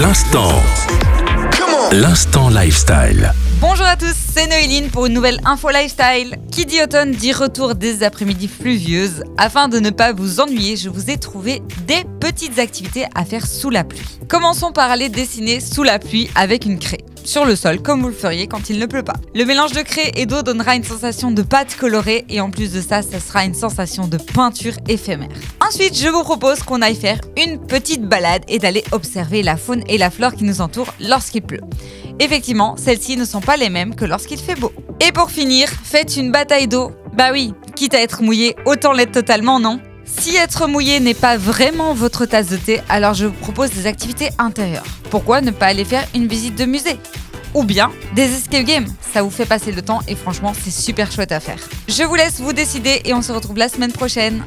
L'instant. L'instant lifestyle. Bonjour à tous, c'est Noéline pour une nouvelle info lifestyle. Qui dit automne dit retour des après-midi pluvieuses. Afin de ne pas vous ennuyer, je vous ai trouvé des petites activités à faire sous la pluie. Commençons par aller dessiner sous la pluie avec une craie sur le sol comme vous le feriez quand il ne pleut pas. Le mélange de craie et d'eau donnera une sensation de pâte colorée et en plus de ça, ça sera une sensation de peinture éphémère. Ensuite, je vous propose qu'on aille faire une petite balade et d'aller observer la faune et la flore qui nous entourent lorsqu'il pleut. Effectivement, celles-ci ne sont pas les mêmes que lorsqu'il fait beau. Et pour finir, faites une bataille d'eau. Bah oui, quitte à être mouillé, autant l'être totalement, non? Si être mouillé n'est pas vraiment votre tasse de thé, alors je vous propose des activités intérieures. Pourquoi ne pas aller faire une visite de musée? Ou bien des escape games. Ça vous fait passer le temps et franchement, c'est super chouette à faire. Je vous laisse vous décider et on se retrouve la semaine prochaine.